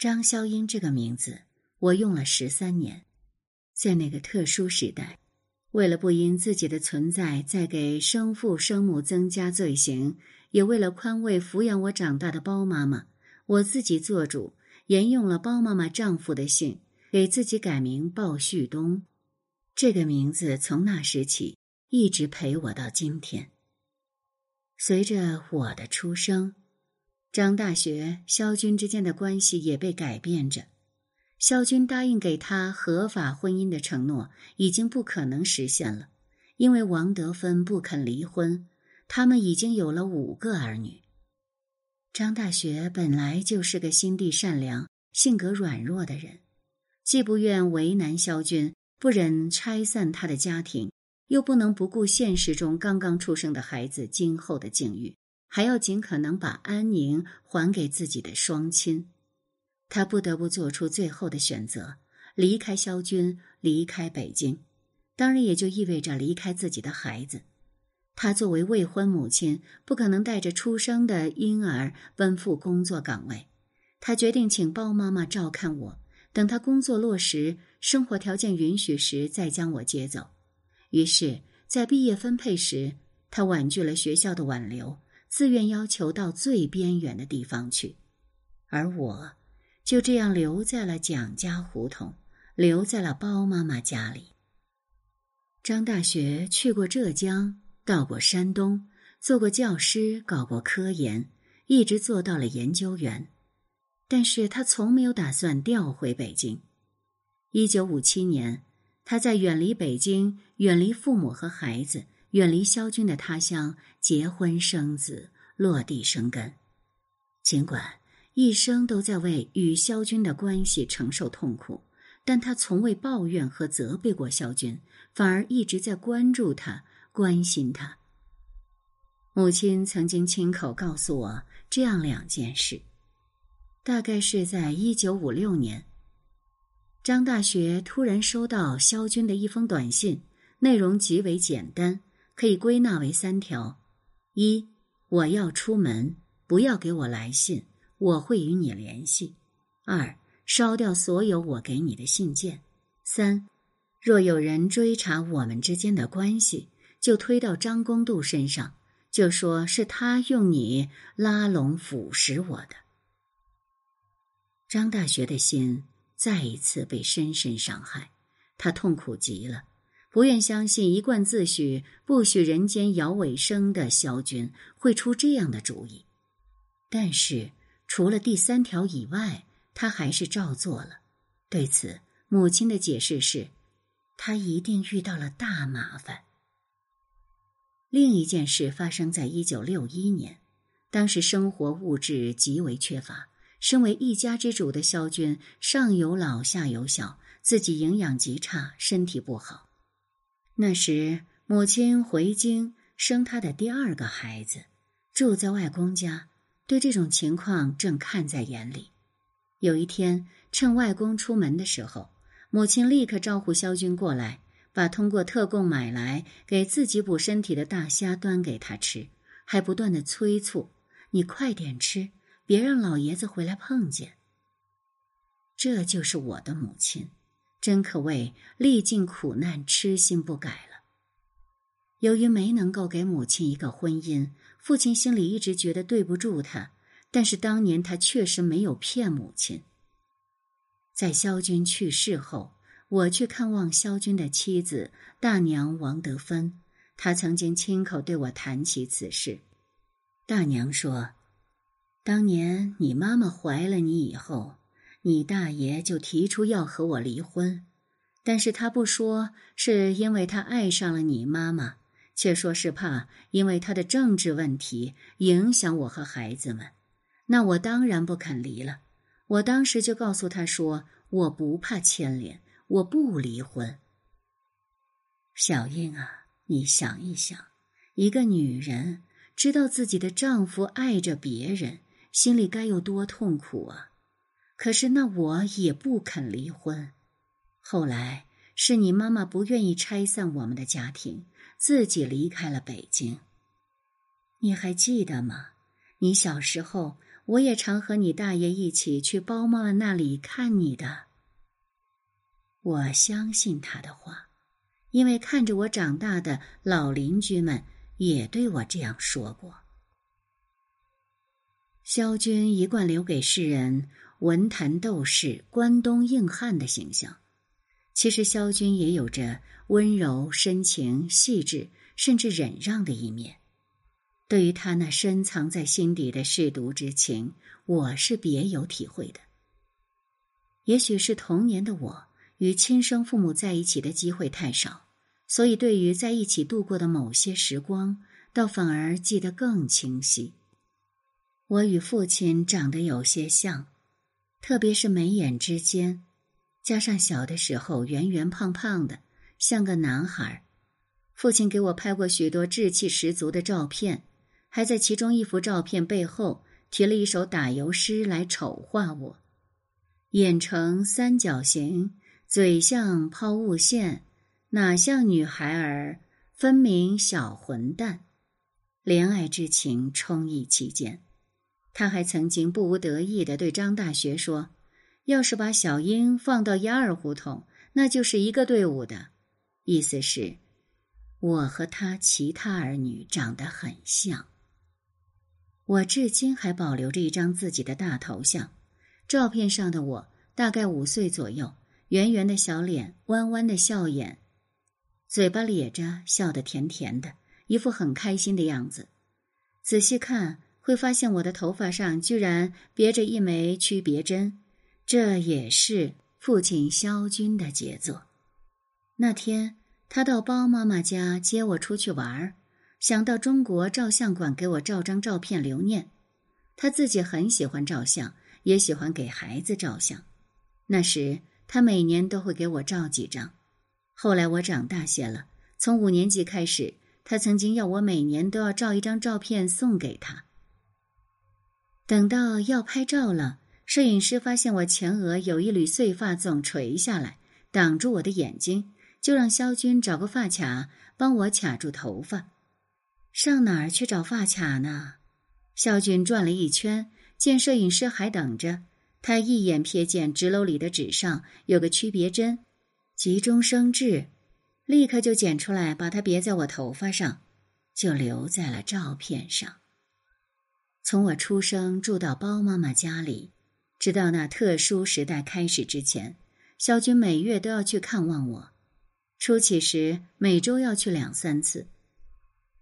张潇英这个名字，我用了十三年。在那个特殊时代，为了不因自己的存在再给生父生母增加罪行，也为了宽慰抚养我长大的包妈妈，我自己做主，沿用了包妈妈丈夫的姓，给自己改名鲍旭东。这个名字从那时起一直陪我到今天。随着我的出生。张大学、萧军之间的关系也被改变着。萧军答应给他合法婚姻的承诺已经不可能实现了，因为王德芬不肯离婚。他们已经有了五个儿女。张大学本来就是个心地善良、性格软弱的人，既不愿为难萧军，不忍拆散他的家庭，又不能不顾现实中刚刚出生的孩子今后的境遇。还要尽可能把安宁还给自己的双亲，他不得不做出最后的选择，离开萧军，离开北京，当然也就意味着离开自己的孩子。他作为未婚母亲，不可能带着出生的婴儿奔赴工作岗位。他决定请包妈妈照看我，等他工作落实、生活条件允许时，再将我接走。于是，在毕业分配时，他婉拒了学校的挽留。自愿要求到最边缘的地方去，而我就这样留在了蒋家胡同，留在了包妈妈家里。张大学去过浙江，到过山东，做过教师，搞过科研，一直做到了研究员，但是他从没有打算调回北京。一九五七年，他在远离北京、远离父母和孩子。远离萧军的他乡，结婚生子，落地生根。尽管一生都在为与萧军的关系承受痛苦，但他从未抱怨和责备过萧军，反而一直在关注他、关心他。母亲曾经亲口告诉我这样两件事：大概是在一九五六年，张大学突然收到萧军的一封短信，内容极为简单。可以归纳为三条：一，我要出门，不要给我来信，我会与你联系；二，烧掉所有我给你的信件；三，若有人追查我们之间的关系，就推到张公度身上，就说是他用你拉拢腐蚀我的。张大学的心再一次被深深伤害，他痛苦极了。不愿相信一贯自诩不许人间摇尾声的萧军会出这样的主意，但是除了第三条以外，他还是照做了。对此，母亲的解释是，他一定遇到了大麻烦。另一件事发生在一九六一年，当时生活物质极为缺乏，身为一家之主的萧军上有老下有小，自己营养极差，身体不好。那时，母亲回京生他的第二个孩子，住在外公家，对这种情况正看在眼里。有一天，趁外公出门的时候，母亲立刻招呼萧军过来，把通过特供买来给自己补身体的大虾端给他吃，还不断的催促：“你快点吃，别让老爷子回来碰见。”这就是我的母亲。真可谓历尽苦难，痴心不改了。由于没能够给母亲一个婚姻，父亲心里一直觉得对不住他。但是当年他确实没有骗母亲。在萧军去世后，我去看望萧军的妻子大娘王德芬，她曾经亲口对我谈起此事。大娘说：“当年你妈妈怀了你以后。”你大爷就提出要和我离婚，但是他不说是因为他爱上了你妈妈，却说是怕因为他的政治问题影响我和孩子们。那我当然不肯离了。我当时就告诉他说，我不怕牵连，我不离婚。小英啊，你想一想，一个女人知道自己的丈夫爱着别人，心里该有多痛苦啊！可是那我也不肯离婚，后来是你妈妈不愿意拆散我们的家庭，自己离开了北京。你还记得吗？你小时候，我也常和你大爷一起去包妈妈那里看你的。我相信他的话，因为看着我长大的老邻居们也对我这样说过。萧军一贯留给世人文坛斗士、关东硬汉的形象，其实萧军也有着温柔、深情、细致，甚至忍让的一面。对于他那深藏在心底的舐犊之情，我是别有体会的。也许是童年的我与亲生父母在一起的机会太少，所以对于在一起度过的某些时光，倒反而记得更清晰。我与父亲长得有些像，特别是眉眼之间，加上小的时候圆圆胖胖的，像个男孩。父亲给我拍过许多稚气十足的照片。还在其中一幅照片背后提了一首打油诗来丑化我：眼呈三角形，嘴像抛物线，哪像女孩儿？分明小混蛋。怜爱之情充溢其间。他还曾经不无得意的对张大学说：“要是把小英放到鸭儿胡同，那就是一个队伍的。”意思是，我和他其他儿女长得很像。我至今还保留着一张自己的大头像，照片上的我大概五岁左右，圆圆的小脸，弯弯的笑眼，嘴巴咧着，笑得甜甜的，一副很开心的样子。仔细看，会发现我的头发上居然别着一枚区别针，这也是父亲萧军的杰作。那天，他到包妈妈家接我出去玩儿。想到中国照相馆给我照张照片留念，他自己很喜欢照相，也喜欢给孩子照相。那时他每年都会给我照几张。后来我长大些了，从五年级开始，他曾经要我每年都要照一张照片送给他。等到要拍照了，摄影师发现我前额有一缕碎发总垂下来，挡住我的眼睛，就让肖军找个发卡帮我卡住头发。上哪儿去找发卡呢？肖军转了一圈，见摄影师还等着，他一眼瞥见纸篓里的纸上有个区别针，急中生智，立刻就剪出来，把它别在我头发上，就留在了照片上。从我出生住到包妈妈家里，直到那特殊时代开始之前，肖军每月都要去看望我，初起时每周要去两三次。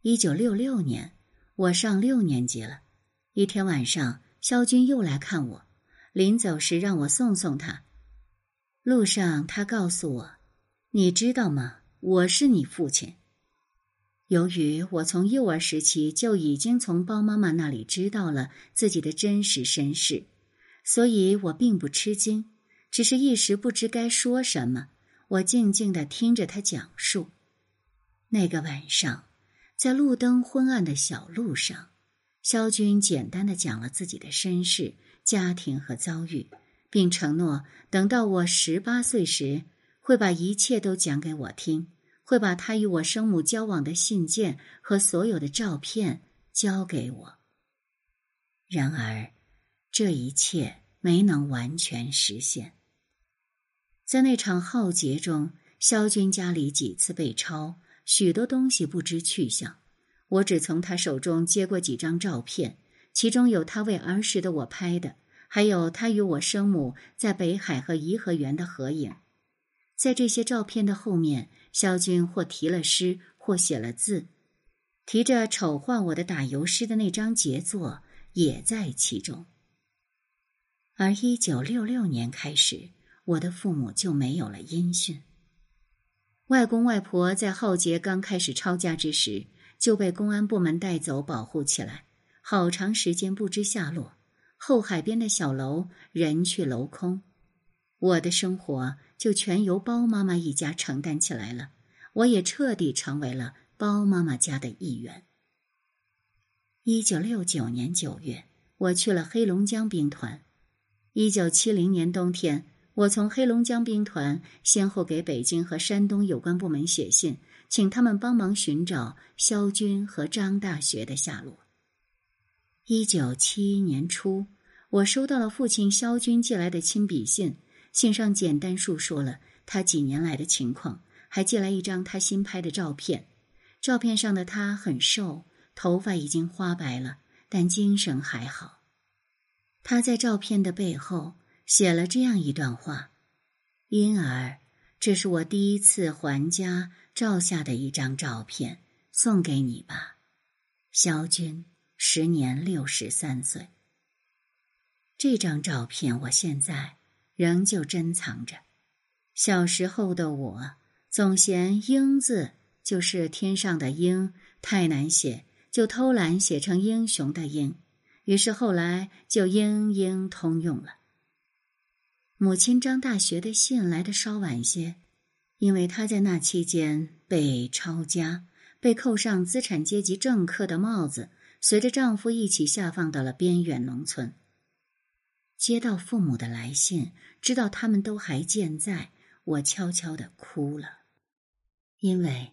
一九六六年，我上六年级了。一天晚上，肖军又来看我，临走时让我送送他。路上，他告诉我：“你知道吗？我是你父亲。”由于我从幼儿时期就已经从包妈妈那里知道了自己的真实身世，所以我并不吃惊，只是一时不知该说什么。我静静的听着他讲述。那个晚上。在路灯昏暗的小路上，萧军简单的讲了自己的身世、家庭和遭遇，并承诺等到我十八岁时，会把一切都讲给我听，会把他与我生母交往的信件和所有的照片交给我。然而，这一切没能完全实现。在那场浩劫中，萧军家里几次被抄。许多东西不知去向，我只从他手中接过几张照片，其中有他为儿时的我拍的，还有他与我生母在北海和颐和园的合影。在这些照片的后面，萧军或题了诗，或写了字，提着丑化我的打油诗的那张杰作也在其中。而一九六六年开始，我的父母就没有了音讯。外公外婆在浩劫刚开始抄家之时就被公安部门带走保护起来，好长时间不知下落。后海边的小楼人去楼空，我的生活就全由包妈妈一家承担起来了。我也彻底成为了包妈妈家的一员。一九六九年九月，我去了黑龙江兵团。一九七零年冬天。我从黑龙江兵团先后给北京和山东有关部门写信，请他们帮忙寻找肖军和张大学的下落。一九七一年初，我收到了父亲萧军寄来的亲笔信，信上简单述说了他几年来的情况，还寄来一张他新拍的照片。照片上的他很瘦，头发已经花白了，但精神还好。他在照片的背后写了这样一段话：“因而，这是我第一次还家照下的一张照片，送给你吧，萧军，时年六十三岁。”这张照片我现在仍旧珍藏着。小时候的我总嫌“英”字就是天上的鹰太难写，就偷懒写成英雄的“英”，于是后来就英英通用了。母亲张大学的信来的稍晚些，因为她在那期间被抄家，被扣上资产阶级政客的帽子，随着丈夫一起下放到了边远农村。接到父母的来信，知道他们都还健在，我悄悄的哭了，因为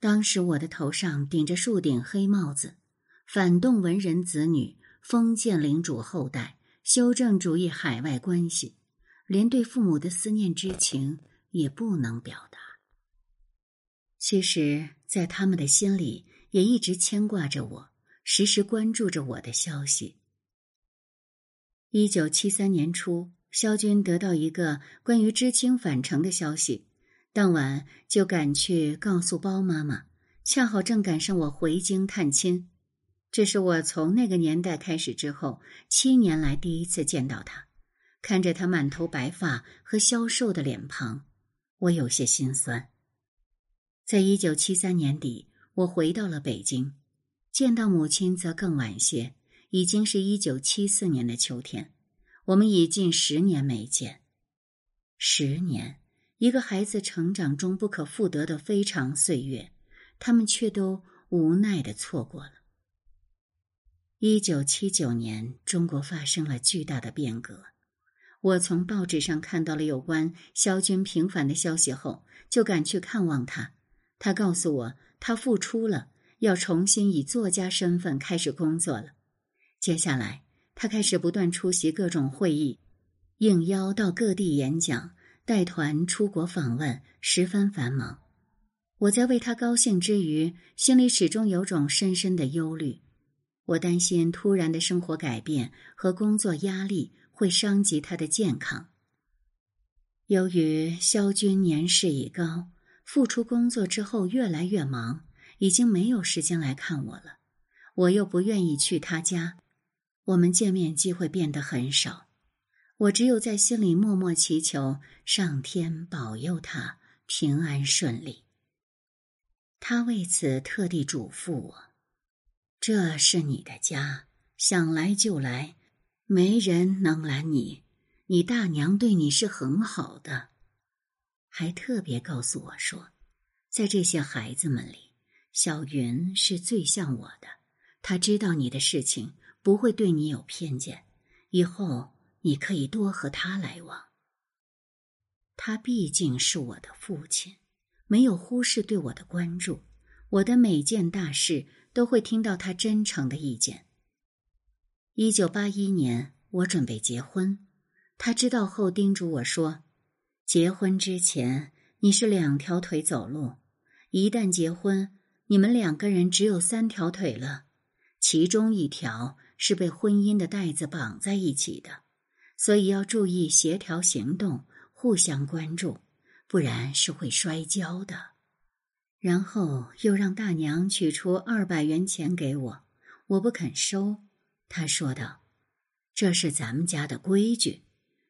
当时我的头上顶着数顶黑帽子，反动文人子女，封建领主后代，修正主义海外关系，连对父母的思念之情也不能表达。其实，在他们的心里，也一直牵挂着我，时时关注着我的消息。一九七三年初，萧军得到一个关于知青返程的消息，当晚就赶去告诉包妈妈。恰好正赶上我回京探亲，这是我从那个年代开始之后七年来第一次见到他。看着他满头白发和消瘦的脸庞，我有些心酸。在一九七三年底，我回到了北京，见到母亲则更晚些。已经是一九七四年的秋天，我们已近十年没见。十年，一个孩子成长中不可复得的非常岁月，他们却都无奈的错过了。一九七九年，中国发生了巨大的变革。我从报纸上看到了有关萧军平反的消息后，就赶去看望他。他告诉我，他复出了，要重新以作家身份开始工作了。接下来，他开始不断出席各种会议，应邀到各地演讲，带团出国访问，十分繁忙。我在为他高兴之余，心里始终有种深深的忧虑。我担心突然的生活改变和工作压力会伤及他的健康。由于萧军年事已高，复出工作之后越来越忙，已经没有时间来看我了。我又不愿意去他家。我们见面机会变得很少，我只有在心里默默祈求上天保佑他平安顺利。他为此特地嘱咐我：“这是你的家，想来就来，没人能拦你。你大娘对你是很好的。”还特别告诉我说，在这些孩子们里，小云是最像我的，他知道你的事情。不会对你有偏见，以后你可以多和他来往。他毕竟是我的父亲，没有忽视对我的关注，我的每件大事都会听到他真诚的意见。一九八一年，我准备结婚，他知道后叮嘱我说：“结婚之前你是两条腿走路，一旦结婚，你们两个人只有三条腿了，其中一条。”是被婚姻的带子绑在一起的，所以要注意协调行动，互相关注，不然是会摔跤的。然后又让大娘取出二百元钱给我，我不肯收。他说道：“这是咱们家的规矩，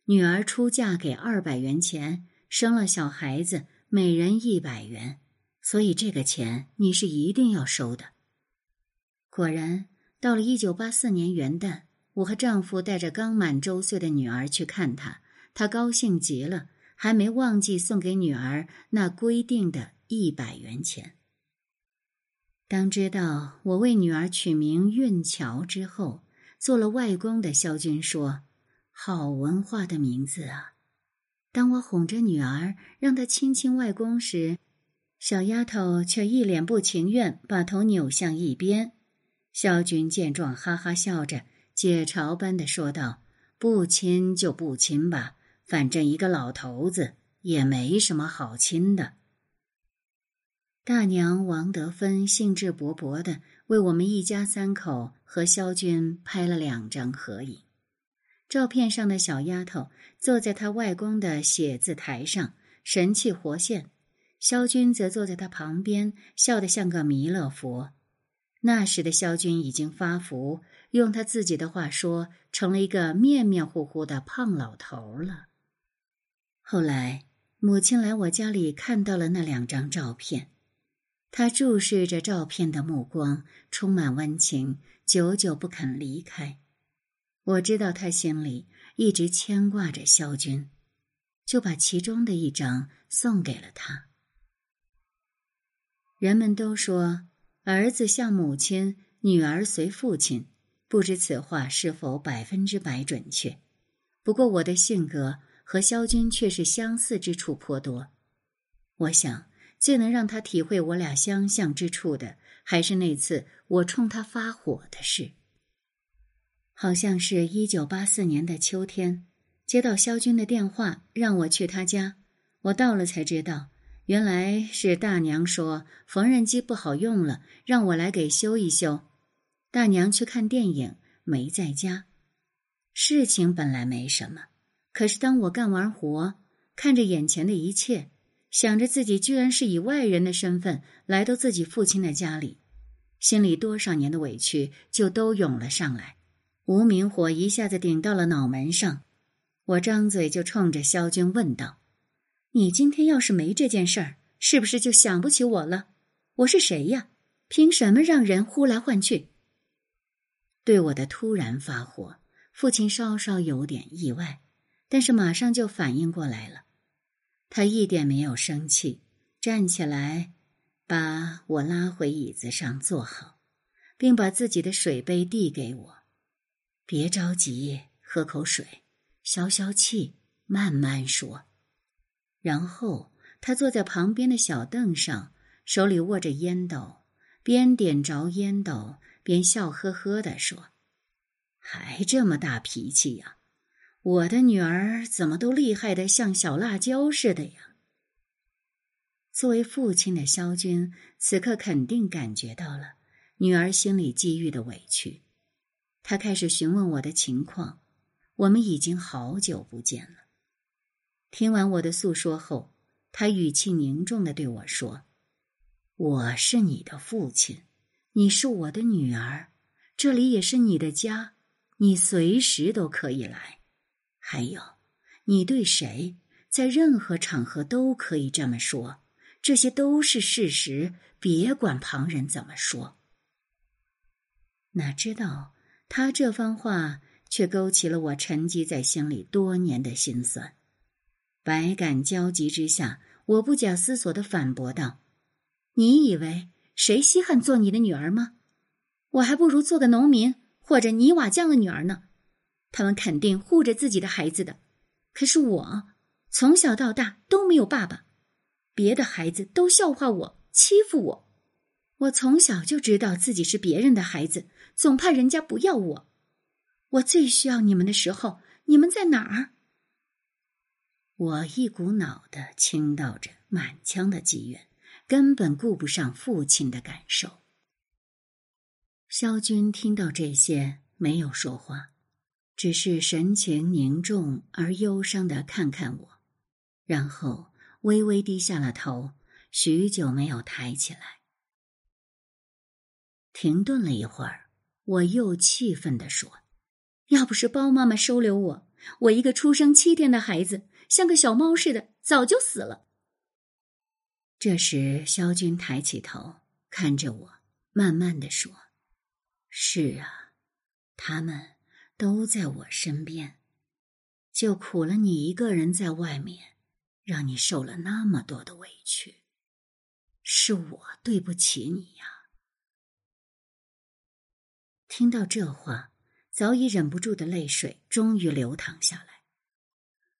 女儿出嫁给二百元钱，生了小孩子每人一百元，所以这个钱你是一定要收的。”果然。到了一九八四年元旦，我和丈夫带着刚满周岁的女儿去看她，她高兴极了，还没忘记送给女儿那规定的一百元钱。当知道我为女儿取名运桥之后，做了外公的萧军说：“好文化的名字啊！”当我哄着女儿让她亲亲外公时，小丫头却一脸不情愿，把头扭向一边。萧军见状，哈哈笑着，解嘲般的说道：“不亲就不亲吧，反正一个老头子也没什么好亲的。大娘王德芬兴致勃勃的为我们一家三口和肖军拍了两张合影。照片上的小丫头坐在她外公的写字台上，神气活现；肖军则坐在她旁边，笑得像个弥勒佛。那时的肖军已经发福，用他自己的话说，成了一个面面糊糊的胖老头了。后来，母亲来我家里看到了那两张照片，她注视着照片的目光充满温情，久久不肯离开。我知道他心里一直牵挂着肖军，就把其中的一张送给了他。人们都说。儿子像母亲，女儿随父亲，不知此话是否百分之百准确。不过我的性格和萧军却是相似之处颇多。我想最能让他体会我俩相像之处的，还是那次我冲他发火的事。好像是一九八四年的秋天，接到萧军的电话，让我去他家。我到了才知道。原来是大娘说缝纫机不好用了，让我来给修一修。大娘去看电影，没在家。事情本来没什么，可是当我干完活，看着眼前的一切，想着自己居然是以外人的身份来到自己父亲的家里，心里多少年的委屈就都涌了上来，无名火一下子顶到了脑门上。我张嘴就冲着萧军问道。你今天要是没这件事儿，是不是就想不起我了？我是谁呀？凭什么让人呼来唤去？对我的突然发火，父亲稍稍有点意外，但是马上就反应过来了。他一点没有生气，站起来，把我拉回椅子上坐好，并把自己的水杯递给我。别着急，喝口水，消消气，慢慢说。然后他坐在旁边的小凳上，手里握着烟斗，边点着烟斗边笑呵呵地说：“还这么大脾气呀？我的女儿怎么都厉害的像小辣椒似的呀？”作为父亲的萧军此刻肯定感觉到了女儿心里积郁的委屈，他开始询问我的情况。我们已经好久不见了。听完我的诉说后，他语气凝重的对我说：“我是你的父亲，你是我的女儿，这里也是你的家，你随时都可以来。还有，你对谁，在任何场合都可以这么说，这些都是事实，别管旁人怎么说。”哪知道他这番话却勾起了我沉积在心里多年的心酸。百感交集之下，我不假思索的反驳道：“你以为谁稀罕做你的女儿吗？我还不如做个农民或者泥瓦匠的女儿呢。他们肯定护着自己的孩子的，可是我从小到大都没有爸爸，别的孩子都笑话我、欺负我。我从小就知道自己是别人的孩子，总怕人家不要我。我最需要你们的时候，你们在哪儿？”我一股脑的倾倒着满腔的积怨，根本顾不上父亲的感受。萧军听到这些，没有说话，只是神情凝重而忧伤的看看我，然后微微低下了头，许久没有抬起来。停顿了一会儿，我又气愤地说：“要不是包妈妈收留我，我一个出生七天的孩子。”像个小猫似的，早就死了。这时，萧军抬起头看着我，慢慢的说：“是啊，他们都在我身边，就苦了你一个人在外面，让你受了那么多的委屈，是我对不起你呀。”听到这话，早已忍不住的泪水终于流淌下来。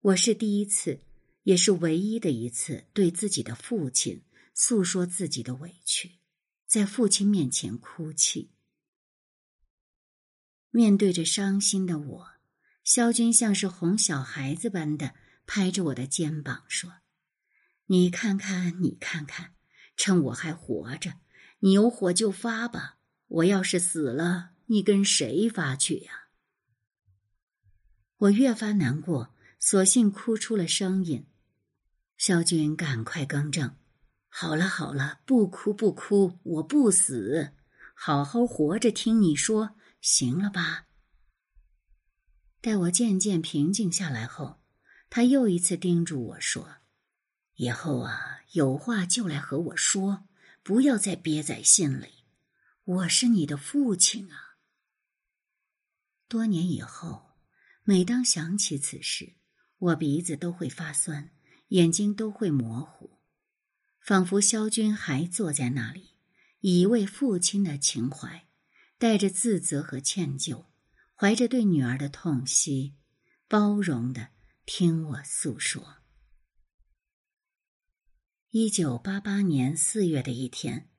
我是第一次，也是唯一的一次对自己的父亲诉说自己的委屈，在父亲面前哭泣。面对着伤心的我，萧军像是哄小孩子般的拍着我的肩膀说：“你看看，你看看，趁我还活着，你有火就发吧。我要是死了，你跟谁发去呀？”我越发难过，索性哭出了声音。萧军赶快更正：“好了好了，不哭不哭，我不死，好好活着听你说，行了吧？”待我渐渐平静下来后，他又一次叮嘱我说：“以后啊，有话就来和我说，不要再憋在心里。我是你的父亲啊。”多年以后，每当想起此事，我鼻子都会发酸，眼睛都会模糊，仿佛萧军还坐在那里，以一位父亲的情怀，带着自责和歉疚。怀着对女儿的痛惜，包容的听我诉说。一九八八年四月的一天，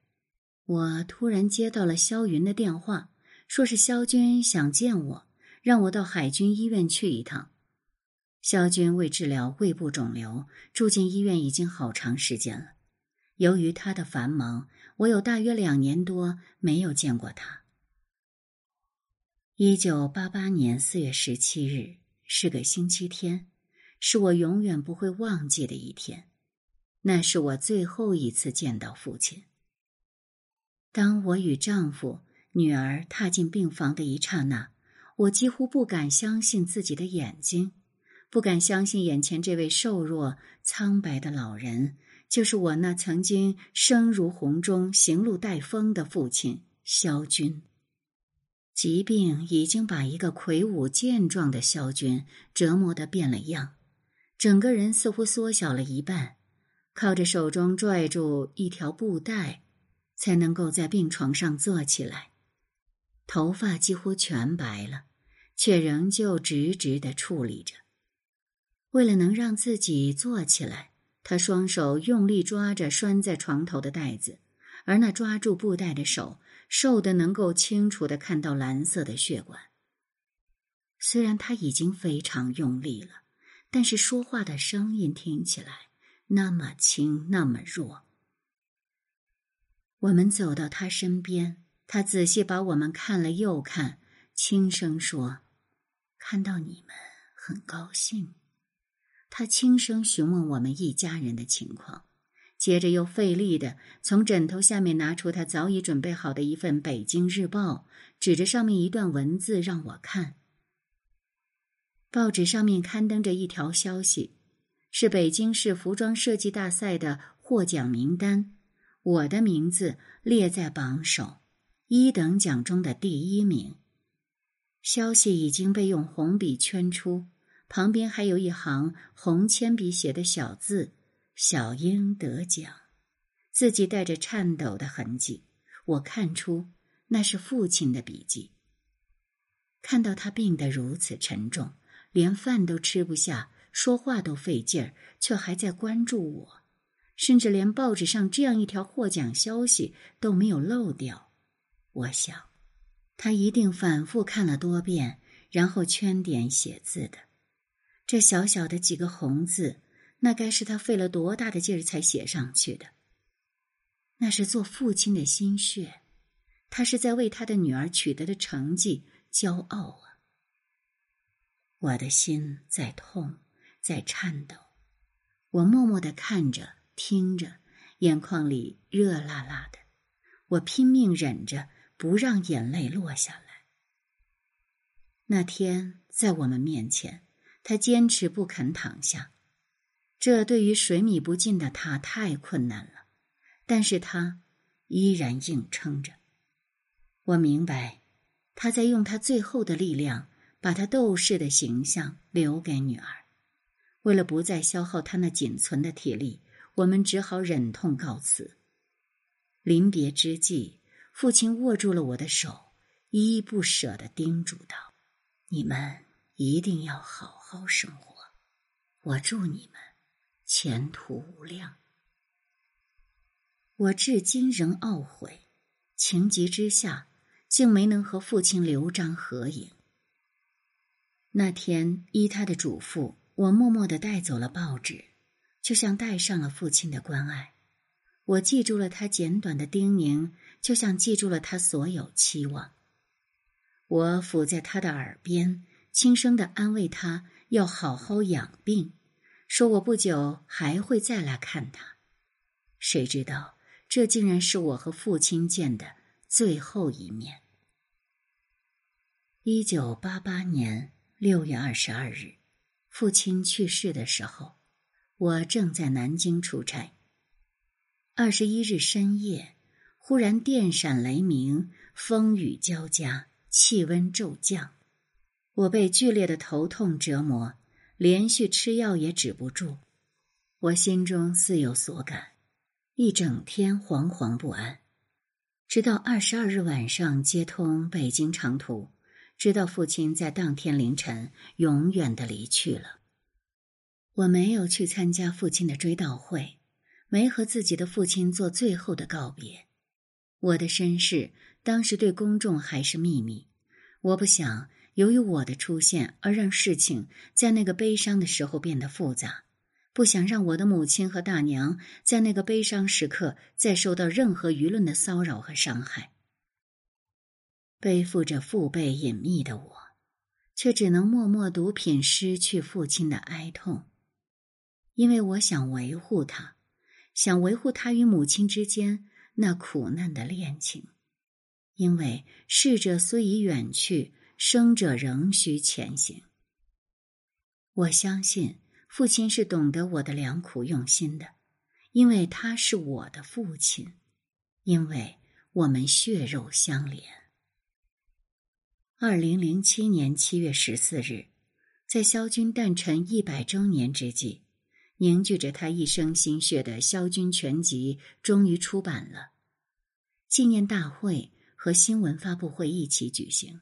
我突然接到了萧云的电话，说是萧军想见我，让我到海军医院去一趟。萧军为治疗胃部肿瘤住进医院已经好长时间了，由于他的繁忙，我有大约两年多没有见过他。一九八八年四月十七日是个星期天，是我永远不会忘记的一天。那是我最后一次见到父亲。当我与丈夫、女儿踏进病房的一刹那，我几乎不敢相信自己的眼睛，不敢相信眼前这位瘦弱、苍白的老人就是我那曾经声如洪钟、行路带风的父亲萧军。疾病已经把一个魁梧健壮的萧军折磨得变了样，整个人似乎缩小了一半，靠着手中拽住一条布带，才能够在病床上坐起来。头发几乎全白了，却仍旧直直的矗立着。为了能让自己坐起来，他双手用力抓着拴在床头的带子，而那抓住布袋的手。瘦的能够清楚的看到蓝色的血管。虽然他已经非常用力了，但是说话的声音听起来那么轻，那么弱。我们走到他身边，他仔细把我们看了又看，轻声说：“看到你们很高兴。”他轻声询问我们一家人的情况。接着又费力的从枕头下面拿出他早已准备好的一份《北京日报》，指着上面一段文字让我看。报纸上面刊登着一条消息，是北京市服装设计大赛的获奖名单，我的名字列在榜首，一等奖中的第一名。消息已经被用红笔圈出，旁边还有一行红铅笔写的小字。小英得奖，字迹带着颤抖的痕迹，我看出那是父亲的笔迹。看到他病得如此沉重，连饭都吃不下，说话都费劲儿，却还在关注我，甚至连报纸上这样一条获奖消息都没有漏掉。我想，他一定反复看了多遍，然后圈点写字的。这小小的几个红字。那该是他费了多大的劲儿才写上去的。那是做父亲的心血，他是在为他的女儿取得的成绩骄傲啊！我的心在痛，在颤抖，我默默的看着、听着，眼眶里热辣辣的，我拼命忍着，不让眼泪落下来。那天在我们面前，他坚持不肯躺下。这对于水米不进的他太困难了，但是他依然硬撑着。我明白，他在用他最后的力量，把他斗士的形象留给女儿。为了不再消耗他那仅存的体力，我们只好忍痛告辞。临别之际，父亲握住了我的手，依依不舍的叮嘱道：“你们一定要好好生活，我祝你们。”前途无量。我至今仍懊悔，情急之下竟没能和父亲留张合影。那天依他的嘱咐，我默默的带走了报纸，就像带上了父亲的关爱。我记住了他简短的叮咛，就像记住了他所有期望。我伏在他的耳边，轻声的安慰他要好好养病，说我不久还会再来看他。谁知道，这竟然是我和父亲见的最后一面。一九八八年六月二十二日，父亲去世的时候，我正在南京出差。二十一日深夜，忽然电闪雷鸣，风雨交加，气温骤降，我被剧烈的头痛折磨，连续吃药也止不住，我心中似有所感，一整天惶惶不安，直到二十二日晚上接通北京长途，知道父亲在当天凌晨永远的离去了。我没有去参加父亲的追悼会。没和自己的父亲做最后的告别，我的身世当时对公众还是秘密。我不想由于我的出现而让事情在那个悲伤的时候变得复杂，不想让我的母亲和大娘在那个悲伤时刻再受到任何舆论的骚扰和伤害。背负着父辈隐秘的我，却只能默默读品失去父亲的哀痛，因为我想维护他。想维护他与母亲之间那苦难的恋情，因为逝者虽已远去，生者仍需前行。我相信父亲是懂得我的良苦用心的，因为他是我的父亲，因为我们血肉相连。二零零七年七月十四日，在萧军诞辰一百周年之际。凝聚着他一生心血的《萧军全集》终于出版了，纪念大会和新闻发布会一起举行。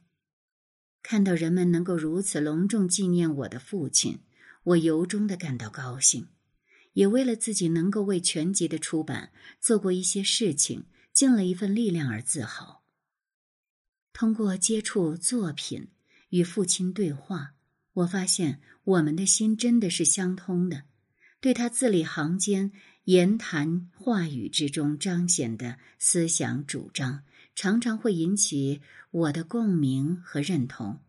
看到人们能够如此隆重纪念我的父亲，我由衷的感到高兴，也为了自己能够为全集的出版做过一些事情，尽了一份力量而自豪。通过接触作品与父亲对话，我发现我们的心真的是相通的。对他字里行间、言谈话语之中彰显的思想主张，常常会引起我的共鸣和认同，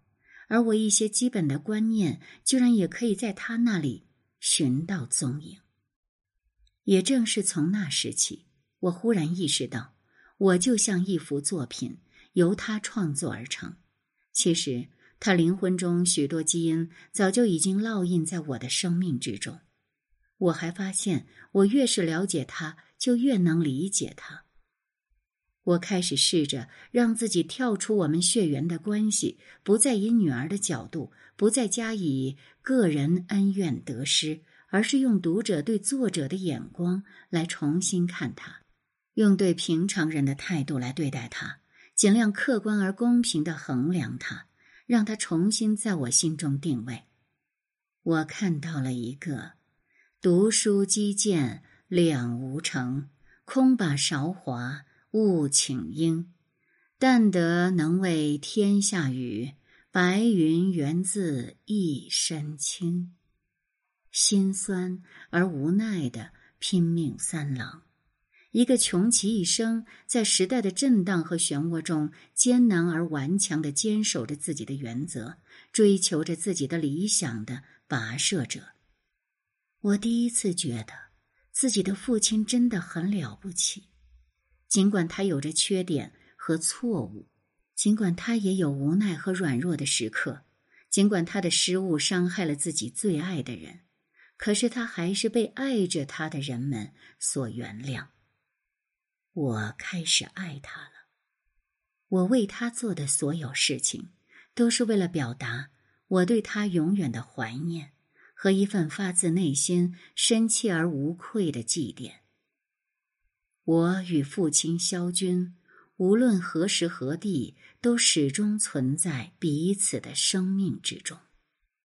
而我一些基本的观念，居然也可以在他那里寻到踪影。也正是从那时起，我忽然意识到，我就像一幅作品，由他创作而成。其实，他灵魂中许多基因早就已经烙印在我的生命之中。我还发现，我越是了解他，就越能理解他。我开始试着让自己跳出我们血缘的关系，不再以女儿的角度，不再加以个人恩怨得失，而是用读者对作者的眼光来重新看他，用对平常人的态度来对待他，尽量客观而公平的衡量他，让他重新在我心中定位。我看到了一个。读书积见两无成，空把韶华勿请缨。但得能为天下雨，白云源自一身轻。心酸而无奈的拼命三郎，一个穷其一生在时代的震荡和漩涡中艰难而顽强的坚守着自己的原则，追求着自己的理想的跋涉者。我第一次觉得自己的父亲真的很了不起，尽管他有着缺点和错误，尽管他也有无奈和软弱的时刻，尽管他的失误伤害了自己最爱的人，可是他还是被爱着他的人们所原谅。我开始爱他了，我为他做的所有事情，都是为了表达我对他永远的怀念。和一份发自内心、深切而无愧的祭奠。我与父亲萧军，无论何时何地，都始终存在彼此的生命之中。